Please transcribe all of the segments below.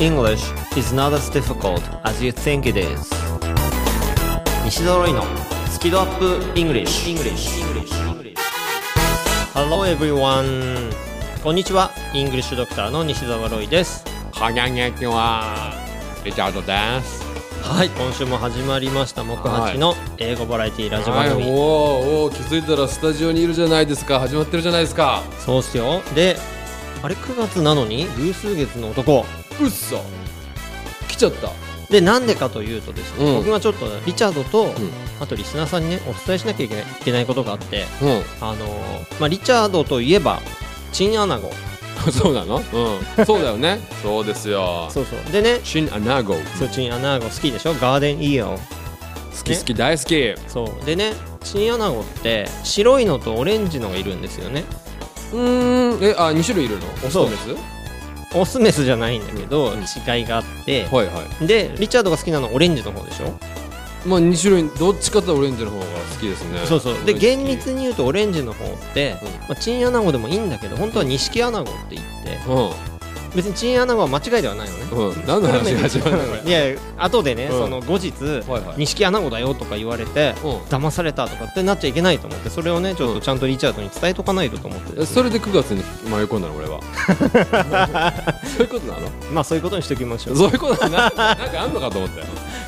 English is not as difficult as you think it is. 西澤ロイのスキドアップ English, English. Hello everyone. こんにちはイングリッシュドクターの西澤ロイですこんにちはリチャードですはい今週も始まりました木八の英語バラエティラジオ番組、はい、おーおー気づいたらスタジオにいるじゃないですか始まってるじゃないですかそうっすよであれ9月なのに偶数月の男うっそ来ちゃった。でなんでかというとですね、うん。僕がちょっとリチャードと、ん。あとリスナーさんにねお伝えしなきゃいけないいけないことがあってうん。あのーまあ、リチャードといえばチンアナゴ。そうなの？うん。そうだよね。そうですよ。そうそう。でねシンアナゴ。そうチンアナゴ好きでしょ？ガーデンイオ好き好き大好き。そう。でねチンアナゴって白いのとオレンジのがいるんですよね。うーん。えあ二種類いるの？オスそうとメス？オスメスじゃないんだけど、うん。違いがあって、はいはい。でリチャードが好きなのはオレンジの方でしょ？まあ二種類どっちかとオレンジの方が好きですね。そうそう。で厳密に言うとオレンジの方って、うん。まあ、チンアナゴでもいいんだけど本当は錦アナゴって言ってうん別にチンアナゴは間違いではないのね。うん。何の話が始まるのこれいや後でね、うん。その後日はいはい。錦アナゴだよとか言われてうん。騙されたとかってなっちゃいけないと思ってそれをねちょっとちゃんとリチャードに伝えとかないとと思ってですね、それで9月に迷い込んだの俺は。そういうことなの？まあそういうことにしておきましょう。そういうことな なんかあんのかと思って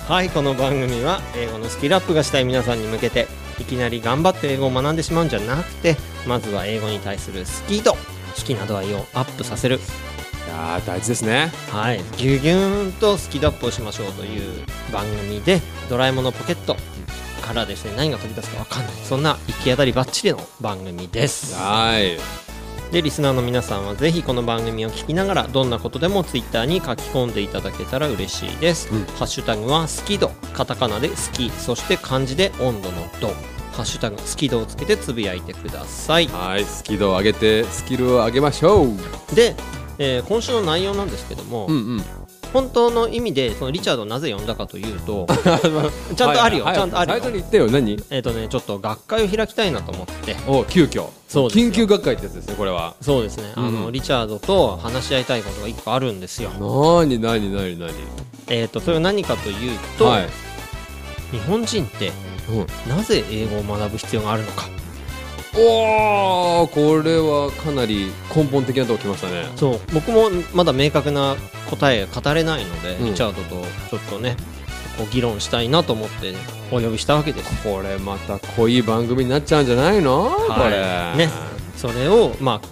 はいこの番組は英語のスキルアップがしたい皆さんに向けていきなり頑張って英語を学んでしまうんじゃなくてまずは英語に対するスキード好きな度合いをアップさせる。いやー大事ですね。はい。ギュギュンとスキドアップをしましょうという番組でドラえもんのポケットからですね何が飛び出すか分かんない。そんな行き当たりばっちりの番組です。はい。でリスナーの皆さんはぜひこの番組を聞きながらどんなことでもツイッターに書き込んでいただけたら嬉しいです、うん。ハッシュタグはスキド。カタカナで好きそして漢字で温度の度。ハッシュタグスキドをつけてつぶやいてください。はい。スキルを上げてスキルを上げましょう。で、えー今週の内容なんですけども、うんうん。本当の意味でそのリチャードをなぜ呼んだかというと ちゃんとあるよ、はいちゃんとあるよ。最初に言ってよ。何？えっ、とねちょっと学会を開きたいなと思って。お急遽。そう緊急学会ってやつですねこれは。そうですね、あのうん。リチャードと話し合いたいことが一個あるんですよ。なーになになになにえっ、とそれは何かというと、はい。日本人ってうん。なぜ英語を学ぶ必要があるのかおーこれはかなり根本的なとこ来ましたね。そう。僕もまだ明確な答え語れないので、うん。リチャードとちょっとねこう議論したいなと思ってお呼びしたわけです。これまた濃い番組になっちゃうんじゃないの、これ。ね。それをまあ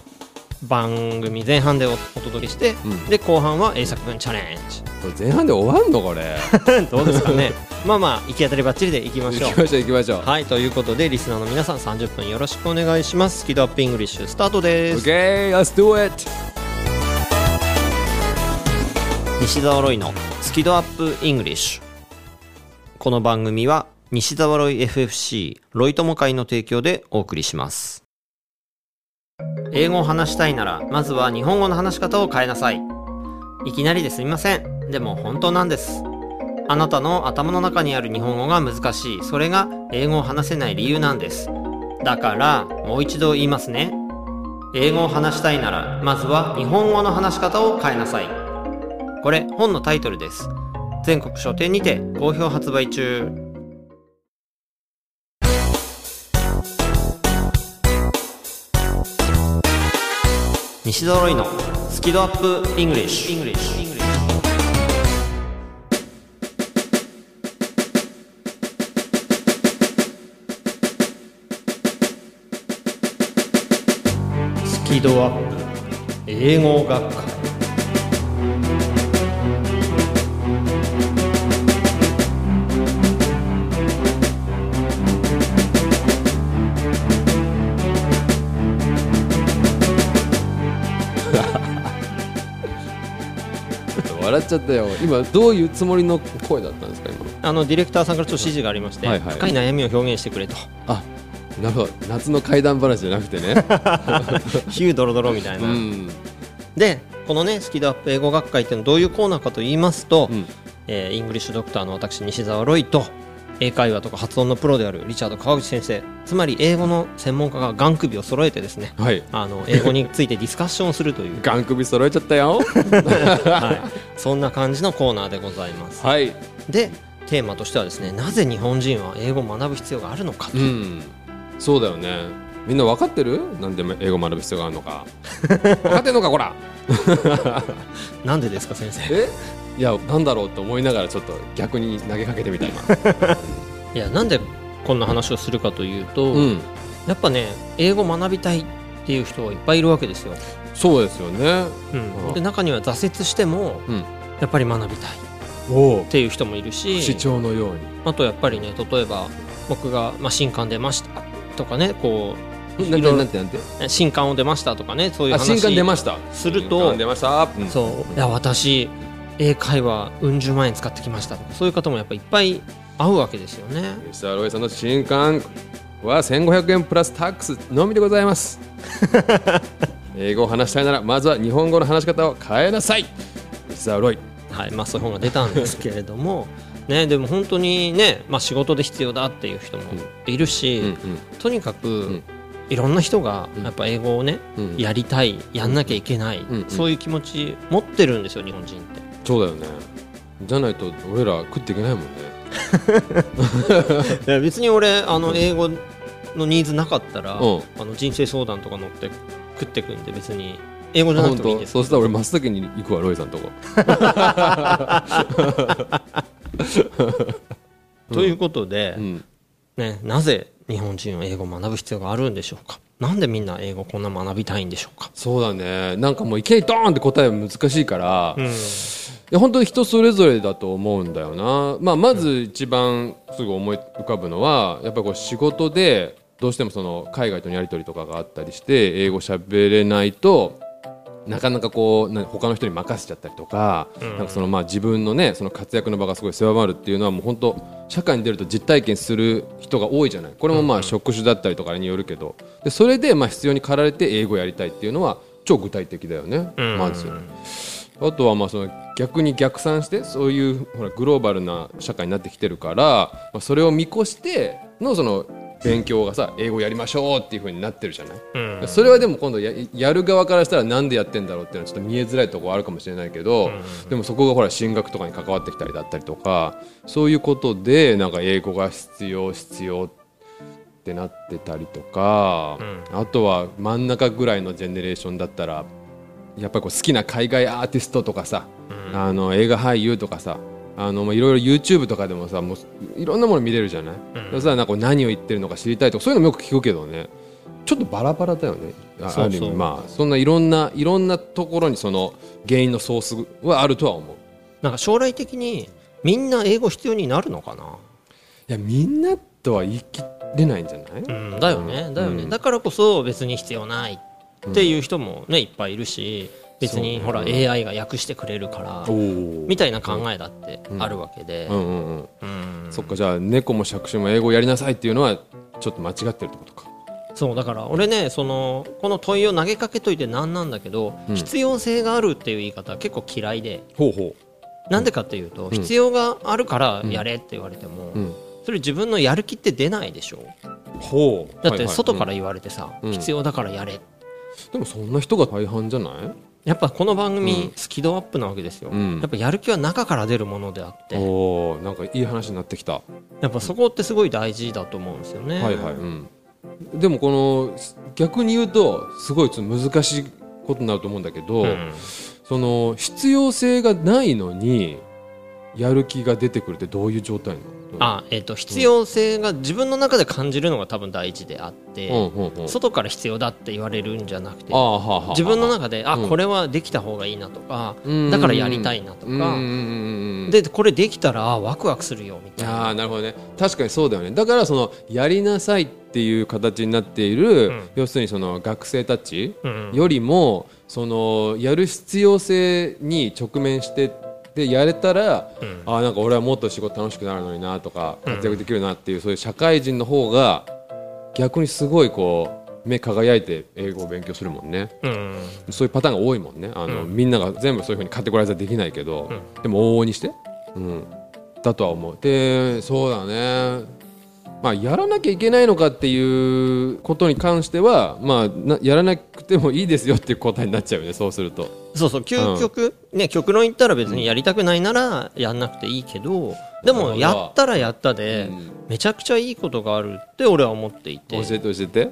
番組前半でおお届けして、うん。で後半は英作文チャレンジこれ前半で終わんのこれ。どうですかね。まあまあ行き当たりばっちりでいきましょう。行きましょう行きましょう。はいということでリスナーの皆さん30分よろしくお願いします。スキドアップイングリッシュスタートです。OK let's do it. 西澤ロイのスキドアップイングリッシュ。この番組は西澤ロイ FFC ロイ友会の提供でお送りします。英語を話したいならまずは日本語の話し方を変えなさい。いきなりですみませんでも本当なんです。あなたの頭の中にある日本語が難しい。それが英語を話せない理由なんです。だからもう一度言いますね。英語を話したいならまずは日本語の話し方を変えなさい。これ本のタイトルです。全国書店にて好評発売中。西澤ロイのスキドアップイングリッシュ。スキドアップ英語学会。笑っちゃったよ。今どういうつもりの声だったんですか今あのディレクターさんからちょっと指示がありまして、はいはい。深い悩みを表現してくれと。あなるほど夏の怪談話じゃなくてね。ヒュードロドロみたいな、うん。でこのねスキドアップ英語学会っていうのはどういうコーナーかと言いますと、うん。えーイングリッシュドクターの私西澤ロイと英会話とか発音のプロであるリチャード川口先生。つまり英語の専門家が眼首を揃えてですねはい。あの英語についてディスカッションをするという、ガン首揃えちゃったよ。はい、そんな感じのコーナーでございます。はい。でテーマとしてはですねなぜ日本人は英語を学ぶ必要があるのかと、うんそうだよね。みんな分かってる？なんで英語学ぶ必要があるのか。分かってんのかこら。なんでですか先生？え？いやなんだろうと思いながらちょっと逆に投げかけてみた今。いやなんでこんな話をするかというと、うん。やっぱね英語学びたいっていう人はいっぱいいるわけですよ、そうですよね。うん。うん。で中には挫折しても、うん。やっぱり学びたいっていう人もいるし市長のように。あとやっぱりね例えば僕が、まあ、新刊出ましたとかねこなんてなんてなんて？う新刊を出ましたとかねそういう話。あ新刊出ました。すると新刊出ました、うん。そう。いや私英会話うん十万円使ってきましたとかそういう方もやっぱいっぱい会うわけですよね。吉田ロイさんの新刊は1500円プラスタックスのみでございます。英語を話したいならまずは日本語の話し方を変えなさい。吉田ロイはいまあ、そういう本が出たんですけれどもね、でも本当にね、まあ、仕事で必要だっていう人もいるし、うんとにかく、ん。いろんな人がうん。やっぱ英語をね、うん。やりたいやんなきゃいけない、うん。うん。そういう気持ち持ってるんですよ日本人って。そうだよね。じゃないと俺ら食っていけないもんね。いや別に俺あの英語のニーズなかったら、うん。あの人生相談とか乗って食ってくんで別に英語じゃなく本てもいいんです当。そうしたら俺真っ先に行くわロイさんとこ ということで、うん。ね、なぜ日本人は英語を学ぶ必要があるんでしょうか？なんでみんな英語こんな学びたいんでしょうか、そうだね。なんかもういきなりドーンって答えは難しいから、いうん。や本当に人それぞれだと思うんだよな、まあ、まず一番すぐ思い浮かぶのはやっぱりこう仕事でどうしてもその海外とのやり取りとかがあったりして英語喋れないとなかなかこうな他の人に任せちゃったりとか,、なんかそのまあ自分のねその活躍の場がすごい狭まるっていうのはもう本当社会に出ると実体験する人が多いじゃない。これもまあ職種だったりとかによるけど。でそれでまあ必要に駆られて英語やりたいっていうのは超具体的だよね、うん。まず。あとはまあその逆に逆算してそういうほらグローバルな社会になってきてるから、まあ、それを見越してのその勉強がさ英語やりましょうっていう風になってるじゃない、うん。それはでも今度ややる側からしたらなんでやってんだろうっていうのはちょっと見えづらいところあるかもしれないけど、でもそこがほら進学とかに関わってきたりだったりとかそういうことでなんか英語が必要必要ってなってたりとか、あとは真ん中ぐらいのジェネレーションだったらやっぱりこう好きな海外アーティストとかさ、あの映画俳優とかさあのまあいろいろ YouTube とかでもさもういろんなもの見れるじゃない、そしたらなんか何を言ってるのか知りたいとかそういうのもよく聞くけどね。ちょっとバラバラだよね。ある意味。まあそんないろんないろんなところにその原因のソースはあるとは思う。なんか将来的にみんな英語必要になるのかな、いやみんなとは言い切れないんじゃない、うん、だよね。だよね、うん。だからこそ別に必要ないっていう人もねいっぱいいるし別にほら AI が訳してくれるからみたいな考えだってあるわけで、うんうんうん。うん。そっかじゃあ猫も杓子も英語やりなさいっていうのはちょっと間違ってるってことか。そうだから俺ねそのこの問いを投げかけといてなんなんだけど、うん。必要性があるっていう言い方は結構嫌いで。ほうほなんでかっていうと、必要があるからやれって言われても、う、うん、それ自分のやる気って出ないでしょ。ほう。だって外から言われてさ、うん。必要だからやれ。うんでもそんな人が大半じゃない？やっぱこの番組、うん。スキドアップなわけですよ、うん。やっぱやる気は中から出るものであって。おおなんかいい話になってきた、はやっぱそこってすごい大事だと思うんですよね、いはい、うん、でもこの逆に言うとすごい難しいことになると思うんだけど、うん。その必要性がないのにやる気が出てくるってどういう状態なの？あえー、と必要性が自分の中で感じるのが多分大事であって、うん外から必要だって言われるんじゃなくて自分の中であ、うんこれはできた方がいいなとか、うん。だからやりたいなとか、でこれできたらあワクワクするよみたいあな。あなるほどね。確かにそうだよね。だからそのやりなさいっていう形になっている、うん。要するにその学生たちうん。よりもそのやる必要性に直面してでやれたら、うん。ああなんか俺はもっと仕事楽しくなるのになとか活躍できるなっていう、そういう社会人の方が逆にすごいこう目輝いて英語を勉強するもんね。うん。そういうパターンが多いもんね。あの、みんなが全部そういうふうにカテゴライズはできないけど、でも往々にして、うん、だとは思う。でそうだねまあやらなきゃいけないのかっていうことに関してはまあなやらなくてもいいですよっていう答えになっちゃうよねそうすると。そうそう究極、ね極論言ったら別にやりたくないならやんなくていいけどでもやったらやったでうん。めちゃくちゃいいことがあるって俺は思っていて。教えて教えて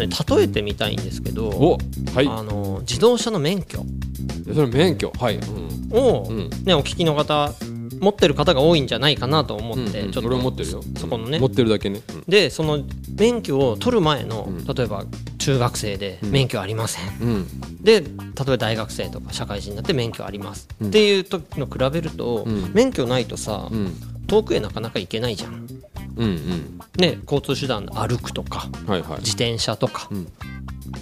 ね例えてみたいんですけどおはい。あの自動車の免許。それ免許？はい、うん。を、うん。ね、お聞きの方持ってる方が多いんじゃないかなと思うんって、うんちょっと持ってるよ。そこのね。持ってるだけね、でその免許を取る前の、うん。例えば中学生で免許ありません、うん。うん。で例えば大学生とか社会人になって免許あります、うん。っていう時の比べると、うん。免許ないとさ、うん。遠くへなかなか行けないじゃん、うんうん。ね、交通手段歩くとかはいはい。自転車とか、うん。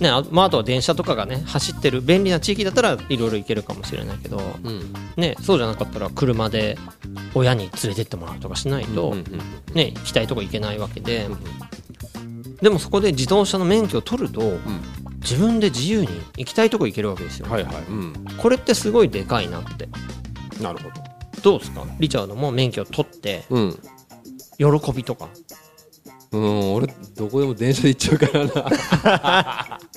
ねあまあ、あとは電車とかがね走ってる便利な地域だったらいろいろ行けるかもしれないけど、うん。ね、そうじゃなかったら車で親に連れてってもらうとかしないと、うんうんね、行きたいとこ行けないわけで、でもそこで自動車の免許を取ると、自分で自由に行きたいとこ行けるわけですよ、はいはい。うん。これってすごいでかいなって。なるほど。うですか？リチャードも免許を取ってどうん喜びとか。うん俺どこでも電車で行っちゃうからな。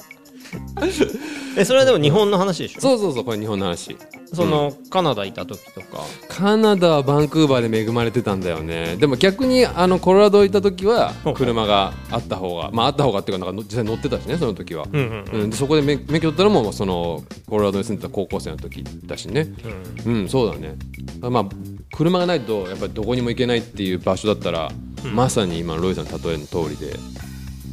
えそれはでも日本の話でしょ？そうそうそうこれ日本の話。そのカナダいた時とか。カナダはバンクーバーで恵まれてたんだよね。でも逆にあのコロラド行った時はうん車があった方がまああった方がっていうかなんか実際乗ってたしねその時は、うんうんうん、でそこで免免許取ったのもそのコロラドに住んでた高校生の時だしね。うん、そうだね。まあ車がないとやっぱりどこにも行けないっていう場所だったら、まさに今のロイさんの例えの通りで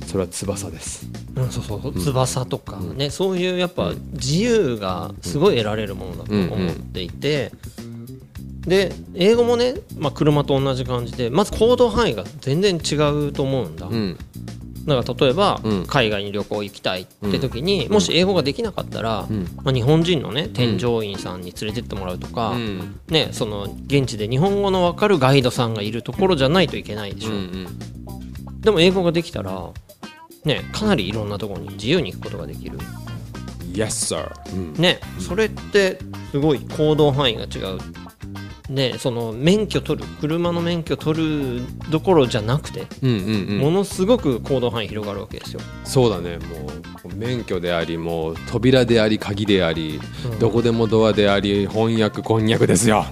それは翼です。うん、そうそう翼とかね、そういうやっぱ自由がすごい得られるものだと思っていて、で英語もね、まあ、車と同じ感じでまず行動範囲が全然違うと思うんだ、うんだから例えば、うん。海外に旅行行きたいって時に、もし英語ができなかったら、ん。まあ、日本人のね添乗員さんに連れてってもらうとか、うん。ね、その現地で日本語の分かるガイドさんがいるところじゃないといけないでしょ、でも英語ができたら、ね、かなりいろんなところに自由に行くことができる、Yes sir、うん。ね、それってすごい行動範囲が違う。ね、その免許取る車の免許取るどころじゃなくて、うんうんうん。ものすごく行動範囲広がるわけですよ。そうだね。もう免許でありもう扉であり鍵であり、どこでもドアであり翻訳こんにゃくですよ、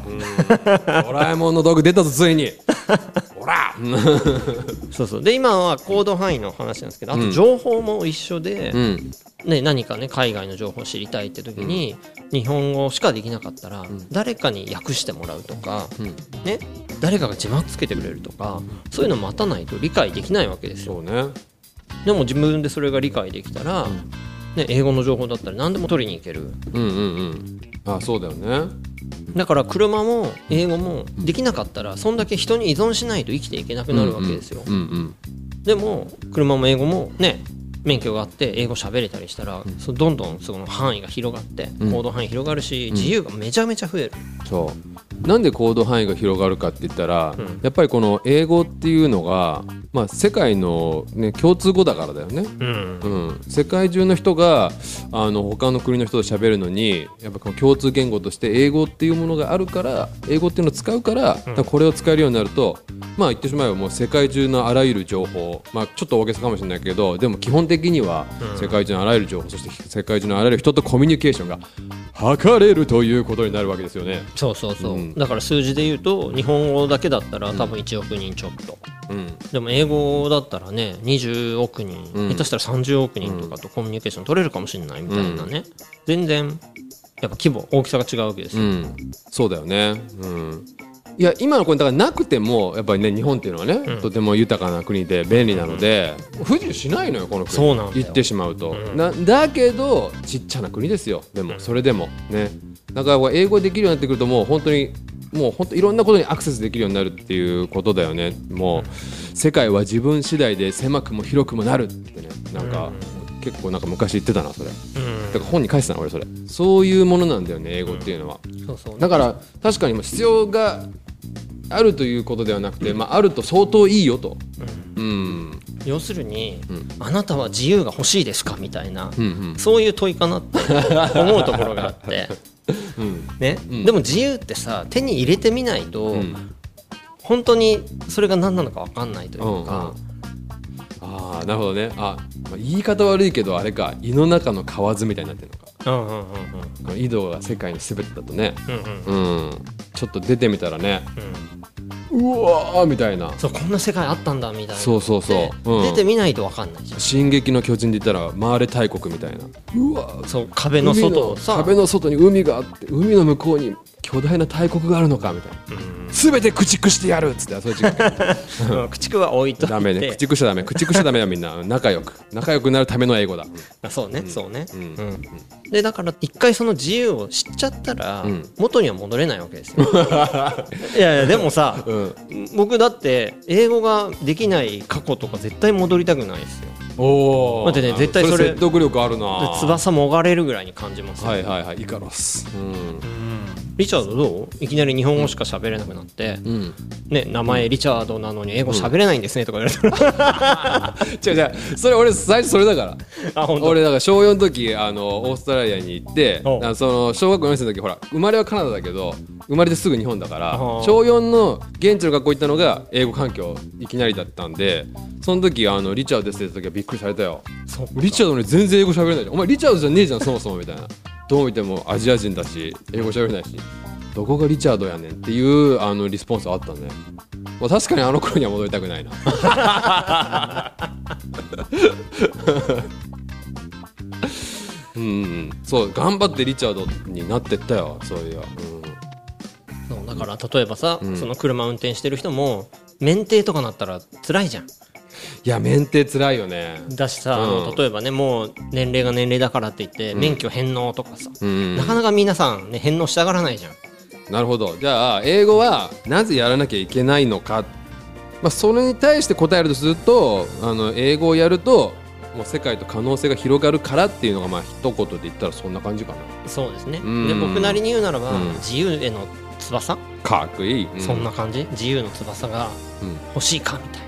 ドラえもんの道具出たぞついに。ほら。そうそう。で今は行動範囲の話なんですけどあと情報も一緒で、うんね、何かね海外の情報を知りたいって時に、日本語しかできなかったら、誰かに訳してもらうとか、ね、誰かが字幕つけてくれるとか、そういうの待たないと理解できないわけですよ。ね。でも自分でそれが理解できたら、ね、英語の情報だったら何でも取りに行ける。うんうんうん。あそうだよね。だから車も英語もできなかったらそんだけ人に依存しないと生きていけなくなるわけですよ、うんうん。でも車も英語もね免許があって英語喋れたりしたら、そどんどんその範囲が広がって、行動範囲広がるし、自由がめちゃめちゃ増える、そう。なんで行動範囲が広がるかって言ったら、ん。やっぱりこの英語っていうのが、まあ、世界の、ね、共通語だからだよね、うん。うん、世界中の人があの他の国の人と喋るのにやっぱこの共通言語として英語っていうものがあるから英語っていうのを使うから,、これを使えるようになるとまあ言ってしまえばもう世界中のあらゆる情報、まあ、ちょっと大げさかもしれないけどでも基本的には世界中のあらゆる情報、そして世界中のあらゆる人とコミュニケーションが図れるということになるわけですよね。そうそうそう、うん。だから数字で言うと日本語だけだったら多分1億人ちょっと、うん。でも英語だったらね20億人、うん。下手したら30億人とかとコミュニケーション取れるかもしれないみたいなね、全然やっぱ規模大きさが違うわけですよ、うん、そうだよね。うん。いや今のこれだからなくてもやっぱりね日本っていうのはね、とても豊かな国で便利なので、不自由しないのよこの国。そうなんだよ。言ってしまうと、なだけどちっちゃな国ですよでも、それでもね。だから英語できるようになってくるともう本当にもう本当いろんなことにアクセスできるようになるっていうことだよね。もう、世界は自分次第で狭くも広くもなるってね。なんか、結構なんか昔言ってたなそれ、だから本に書いてたな俺それ。そういうものなんだよね英語っていうのは、そうそう。だから確かに必要があるということではなくて、まあ、あると相当いいよと、うん。要するに、うん。あなたは自由が欲しいですか？みたいな、うんそういう問いかなって思うところがあって、うん。うんね？うん。でも自由ってさ手に入れてみないと、うん。本当にそれが何なのか分かんないというか、ああなるほどね。あ、まあ、言い方悪いけどあれか。胃の中の蛙みたいになってるのかうんうんうんうん。この井戸が世界の全てだとね。うんうんうん。ちょっと出てみたらね。うん。うわーみたいな。そうこんな世界あったんだみたいな。そうそうそう。でうん。出てみないと分かんないじゃん。進撃の巨人で言ったら回れ大国みたいなうわそう壁の外をさ壁の外に海があって海の向こうに巨大な大国があるのかみたいな。全て駆逐してやるっつってそういう時間。う ん駆逐は置いといて。ダメね。駆逐しちゃダメ。駆逐しちゃダメだみんな。仲良く。仲良くなるための英語だ。あそうね、そうね、うん。うん。でだから一回その自由を知っちゃったら、うん。元には戻れないわけですよ。いやいやでもさうん。僕だって英語ができない過去とか絶対戻りたくないですよ。おお待ってね絶対それ説得力あるな。で翼もがれるぐらいに感じますよ、はいはいはい。イカロスリチャードどう？いきなり日本語しか喋れなくなって、うん、うん、ね、名前リチャードなのに英語喋れないんですねとか言われたら、違う違う。それ俺最初それだから。あ俺だから小4の時あのオーストラリアに行ってあのその小学校4年生の時ほら生まれはカナダだけど生まれてすぐ日本だから小4の現地の学校行ったのが英語環境いきなりだったんでその時あのリチャードですって言った時はびっくりされたよ。リチャードに全然英語喋れない。じゃんお前リチャードじゃねえじゃんそもそもみたいなどう見てもアジア人だし英語喋れないしどこがリチャードやねんっていうあのリスポンスあったね、まあ、確かにあの頃には戻りたくないな。うんうん。そう頑張ってリチャードになってったよそういや、そうだから例えばさ、ん。その車運転してる人も免停とかなったら辛いじゃんいや免停つらいよね。だしさ、あうん。の例えばねもう年齢が年齢だからって言って、免許返納とかさ、うんなかなか皆さんね返納したがらないじゃん。なるほど。じゃあ英語はなぜやらなきゃいけないのか、まあ、それに対して答えるとするとあの英語をやるともう世界と可能性が広がるからっていうのがまあ一言で言ったらそんな感じかな。そうですね、うん。で僕なりに言うならば、うん。自由への翼、かっこいい、うそんな感じ？自由の翼がうん。欲しいか？みたいな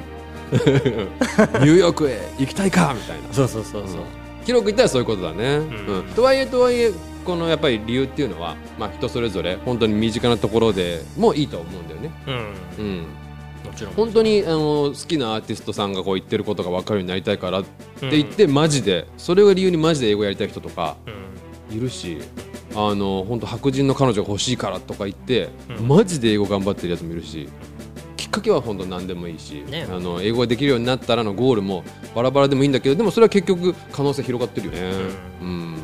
ニューヨークへ行きたいかみたいな。そうそうそうそう、広く言ったらそういうことだね、ん。うん。とはいえとはいえこのやっぱり理由っていうのは、まあ、人それぞれ本当に身近なところでもいいと思うんだよね、うん。うん、もちろん。本当にあの好きなアーティストさんがこう言ってることが分かるようになりたいからって言って、マジでそれを理由にマジで英語やりたい人とかうん。いるしあの本当白人の彼女が欲しいからとか言って、マジで英語頑張ってるやつもいるしきっかけは本当何でもいいし、ね。あの英語ができるようになったらのゴールもバラバラでもいいんだけどでもそれは結局可能性広がってるよね、うん。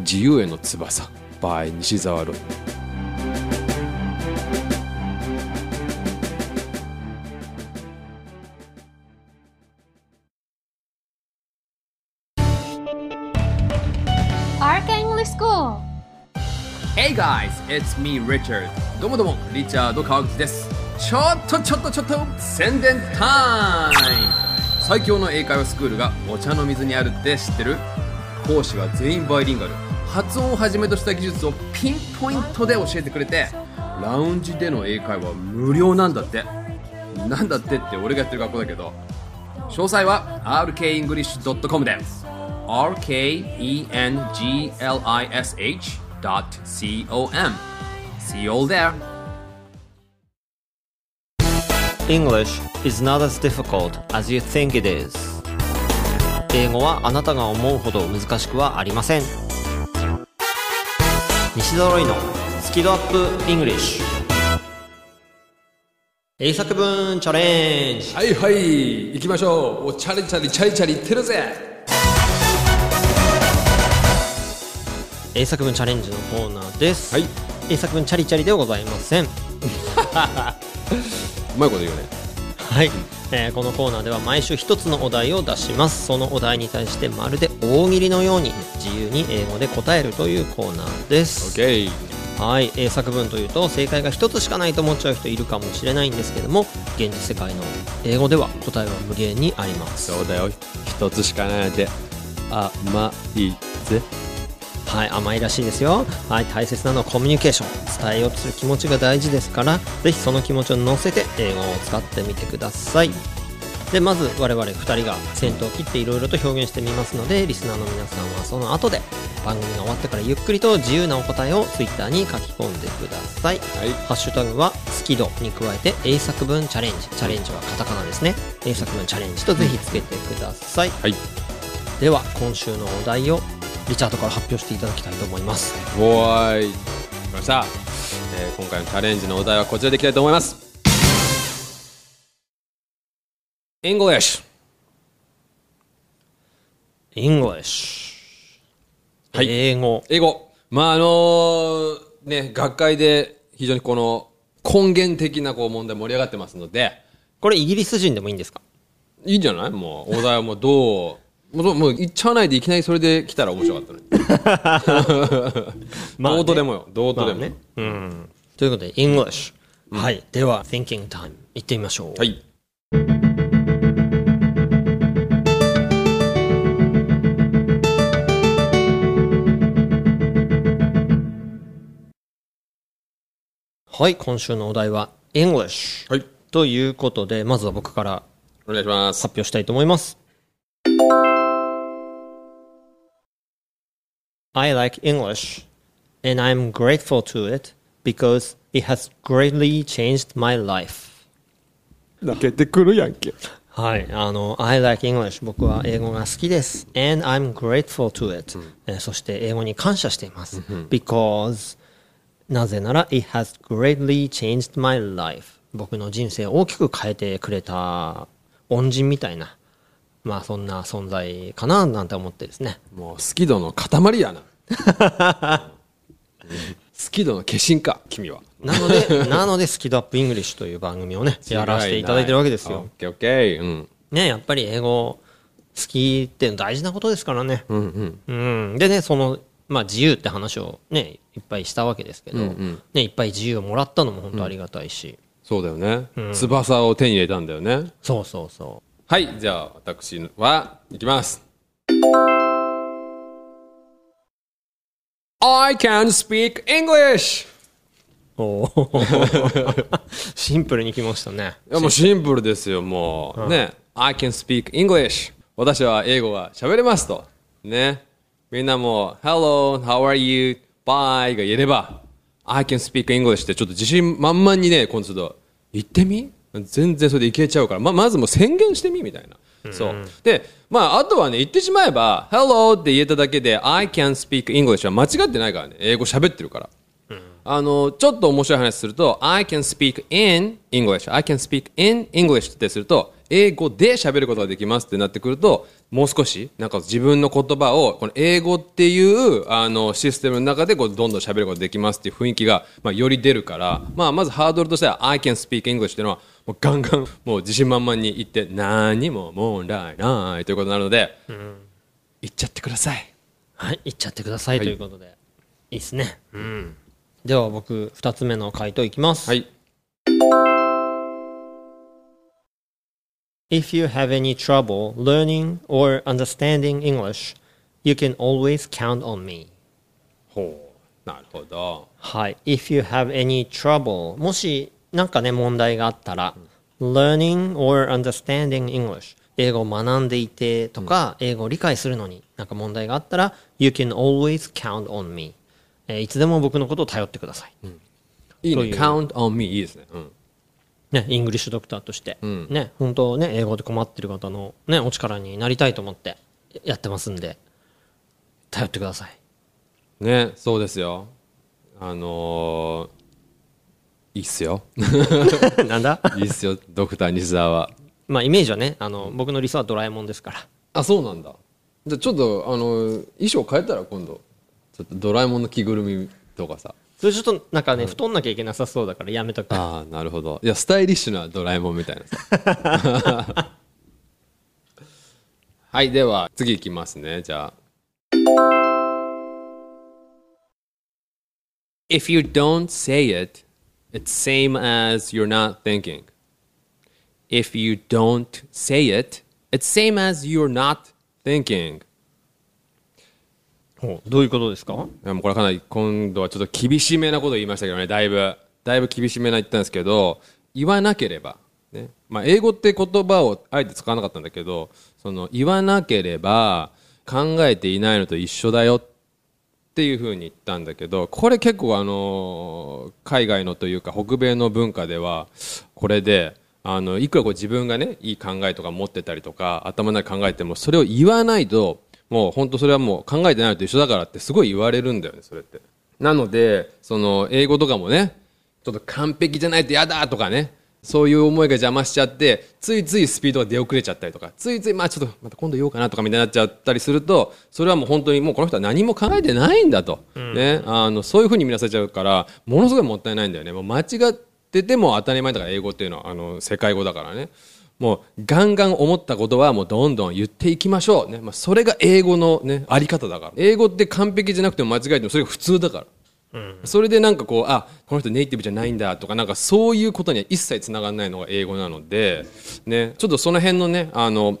自由への翼。by 西澤ロイ。Arca English School. Hey guys, it's me Richard. どうもどうも、リチャード川口ですちょっとちょっとちょっと宣伝タイム。最強の英会話スクールがお茶の水にあるって知ってる？講師は全員バイリンガル。発音をはじめとした技術をピンポイントで教えてくれてラウンジでの英会話無料なんだって。なんだってって俺がやってる学校だけど。詳細は rkenglish.com で。rkenglish.com See you all there. English is not as difficult as you think it is. 英語はあなたが思うほど難しくはありません。西澤ロイのスキドアップ English 英作文チャレンジ。はいはい。行きましょう。おチャリチャリチャリチャリ言ってるぜ。英作文チャレンジのコーナーです、はい。英作文チャリチャリではございません。う まいこと言うね。はい、えーこのコーナーでは毎週一つのお題を出します。そのお題に対してまるで大喜利のように自由に英語で答えるというコーナーです、OK はい、英作文というと正解が一つしかないと思っちゃう人いるかもしれないんですけども現実世界の英語では答えは無限にあります。そうだよ。一つしかないなんて甘いぜはい甘いらしいですよ。はい大切なのはコミュニケーション。伝えようとする気持ちが大事ですからぜひその気持ちを乗せて英語を使ってみてください。でまず我々2人が先頭を切っていろいろと表現してみますのでリスナーの皆さんはその後で番組が終わってからゆっくりと自由なお答えを Twitter に書き込んでください、はい。ハッシュタグは「好き度」に加えて英作文チャレンジ。チャレンジはカタカナですね。英作文チャレンジとぜひつけてください。はい。では今週のお題をリチャードから発表していただきたいと思います。おーい。来ました、えー今回のチャレンジのお題はこちらでいきたいと思います。English English はい。英語。英語。まああのーね学会で非常にこの根源的なこう問題盛り上がってますので。これイギリス人でもいいんですか？いいんじゃない？もうお題はもうどう？もうもう言っちゃわないでいきなりそれで来たら面白かったのに。まあね。どうとでもよ。どうとでも、まあね。うん。ということで English、はい。では Thinking Time 行ってみましょう。はい。はい。今週のお題は English はい。ということでまずは僕からお願いします。発表したいと思います I like English and I'm grateful to it because it has greatly changed my life 泣けてくるやんけはい、あの、I like English 僕は英語が好きです。And I'm grateful to it、えーそして英語に感謝しています。Because なぜなら It has greatly changed my life 僕の人生を大きく変えてくれた恩人みたいなまあそんな存在かななんて思ってですね。もう好き度の塊やな。好き度の化身か君は。なので、なのでスキドアップイングリッシュという番組をね、やらせていただいてるわけですオッよ。ケーオッケー。うん。ね、やっぱり英語好きって大事なことですからね。うんうん。うん、でねその、まあ、自由って話をねいっぱいしたわけですけど、うんうん。ね、いっぱい自由をもらったのも本当ありがたいし、そうだよね、翼を手に入れたんだよね。そうそうそはいじゃあ私はいきます。I can speak English! うおー。シンプルにきましたね。いやもうシンプルですよもう、ね。I can speak English. 私は英語が喋れますと。ね。みんなも Hello how are you? Bye が言えれば I can speak English ってちょっと自信満々にね今度ちょっと言ってみ？全然それでいけちゃうから。ままずもう宣言してみみたいな。そう。でまああとはね言ってしまえば Hello って言えただけで I can speak English は間違ってないからね。英語喋ってるから。あの、ちょっと面白い話すると、I can speak in English, I can speak in English ってすると、英語で喋ることができますってなってくると、もう少し、なんか自分の言葉を、この英語っていう、あの、システムの中で、こう、どんどん喋ることができますっていう雰囲気が、まあ、より出るから、まあ、まずハードルとしては、I can speak English っていうのは、もうガンガン、もう自信満々に言って、何も問題ないということになるので、言っちゃってください。はい言っちゃってくださいということで、い、いっすねうんでは僕2つ目の回答いきます、はい。If you have any trouble learning or understanding English you can always count on me ほう。なるほど。はい。If you have any trouble もしなんかね問題があったら、learning or understanding English 英語を学んでいてとか、英語を理解するのになんか問題があったら You can always count on me、えーいつでも僕のことを頼ってください、いいね。という count on me いいですね。うん。ね、イングリッシュドクターとして、ね、本当ね、英語で困ってる方のね、お力になりたいと思ってやってますんで、頼ってください。ね、そうですよ。あのー、いいっすよ。なんだ？いいっすよ、ドクター西澤は。まあ、イメージはね、あの、僕の理想はドラえもんですから。あ、そうなんだ。じゃあちょっと、あのー、衣装変えたら今度、ちょっとドラえもんの着ぐるみとかさ。それちょっとなんかね、太んなきゃいけなさそうだからやめとく。ああ、なるほど。いや、スタイリッシュなドラえもんみたいなさ。はい、では、次いきますね。じゃあ。If you don't say it, it's same as you're not thinking. If you don't say it, it's same as you're not thinking. ほうどういうことですか？いやもうこれかなり今度はちょっと厳しめなこと言いましたけどね、だいぶ。だいぶ厳しめな言ったんですけど、言わなければ、ねまあ、英語って言葉をあえて使わなかったんだけどその言わなければ考えていないのと一緒だよっっていうふうに言ったんだけどこれ結構あの海外のというか北米の文化ではこれであのいくらこう自分がねいい考えとか持ってたりとか頭の中考えてもそれを言わないともう本当それはもう考えてないと一緒だからってすごい言われるんだよねそれって。なのでその英語とかもねちょっと完璧じゃないと嫌だとかねそういう思いが邪魔しちゃってついついスピードが出遅れちゃったりとかついついまあちょっとまた今度言おうかなとかみたいになっちゃったりするとそれはもう本当にもうこの人は何も考えてないんだと、ね、あのそういうふうに見なされちゃうからものすごいもったいないんだよね。もう間違ってても当たり前だから英語っていうのは。あの世界語だからね。もうガンガン思ったことはもうどんどん言っていきましょう、ね。まあ、それが英語の、ね、あり方だから。英語って完璧じゃなくても間違えてもそれが普通だから。それでなんかこうあこの人ネイティブじゃないんだとかなんかそういうことには一切つながらないのが英語なので、ね、ちょっとその辺のねあの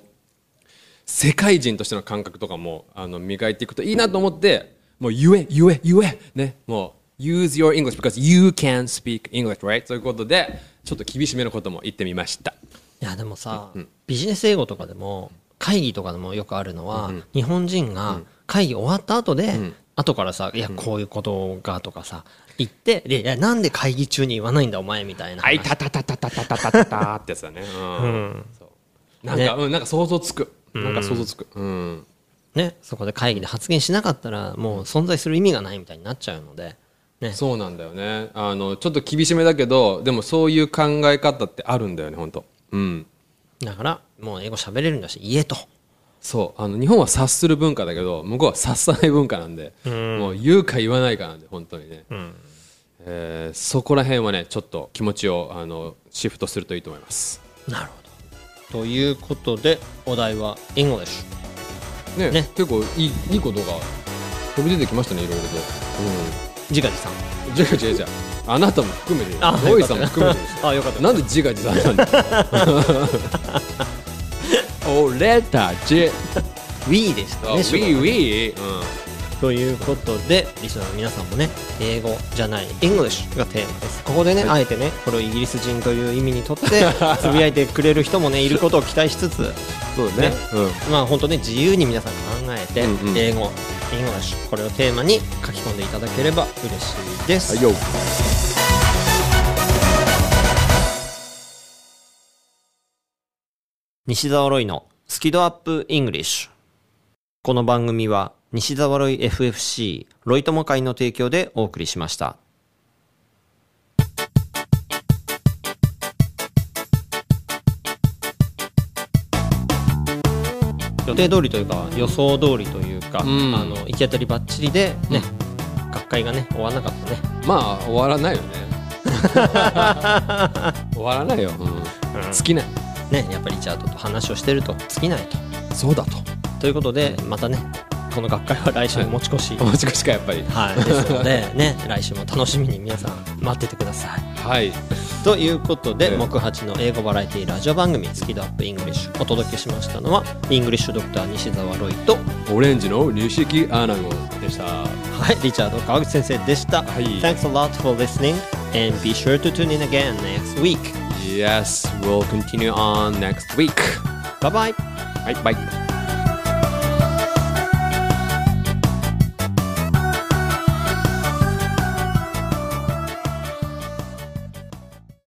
世界人としての感覚とかもあの磨いていくといいなと思ってもう言え言え言えねもう use your English because you can speak English right? そういうことでちょっと厳しめのことも言ってみました。いやでもさ、ビジネス英語とかでも会議とかでもよくあるのは、日本人が会議終わった後で、後からさ「いやこういうことが」とかさ言ってでいやなんで会議中に言わないんだお前みたいな話。はいたたたたたたたたたたってやつだね。うん、なんか、ね。うんなんか想像つく。なんか想像つく。うん。ね、そこで会議で発言しなかったらもう存在する意味がないみたいになっちゃうので、ね、そうなんだよね。あのちょっと厳しめだけどでもそういう考え方ってあるんだよね本当うん。だからもう英語喋れるんだし言えとそうあの日本は察する文化だけど向こうは察さない文化なんで、もう言うか言わないかなんで本当にね、えーそこら辺はねちょっと気持ちをあのシフトするといいと思います。なるほど。ということでお題は English ねね。結構いいいいことが飛び出てきましたねいろいろと。自画自賛うん。違う違う違うあなたも含めてあロイさんも含めて あよかった。なんで自画自賛なんだ 俺たち。We でしたねィーウィー、ということでリスナーの皆さんもね英語じゃない English がテーマです。ここでね、あえてねこれをイギリス人という意味にとって つぶやいてくれる人もねいることを期待しつつそうだね。ね。うん。まあ本当ね自由に皆さん考えて、うんうん。英語 English これをテーマに書き込んでいただければ嬉しいです、はいよ西澤ロイのスキドアップ English この番組は西澤ロイ FFC ロイ友会の提供でお送りしました。予定通りというか予想通りというか、ん。あの行き当たりばっちりでね、学会がね終わらなかったね。まあ終わらないよね。終わらないよ、うん、尽きないねやっぱりリチャードと話をしてると尽きないと。そうだと。ということでまたねこの学会は来週持ち越し、持ち越しかやっぱり。はい、ですのでね来週も楽しみに皆さん待っててください。はい。ということで、ええ。木八の英語バラエティラジオ番組「スキ度アップイングリッシュ」お届けしましたのはイングリッシュドクター西澤ロイとオレンジの西木アナゴでした。はい。リチャード川口先生でした、はい。Thanks a lot for listening and be sure to tune in again next week Yes, we'll continue on next week. Bye bye. Bye bye.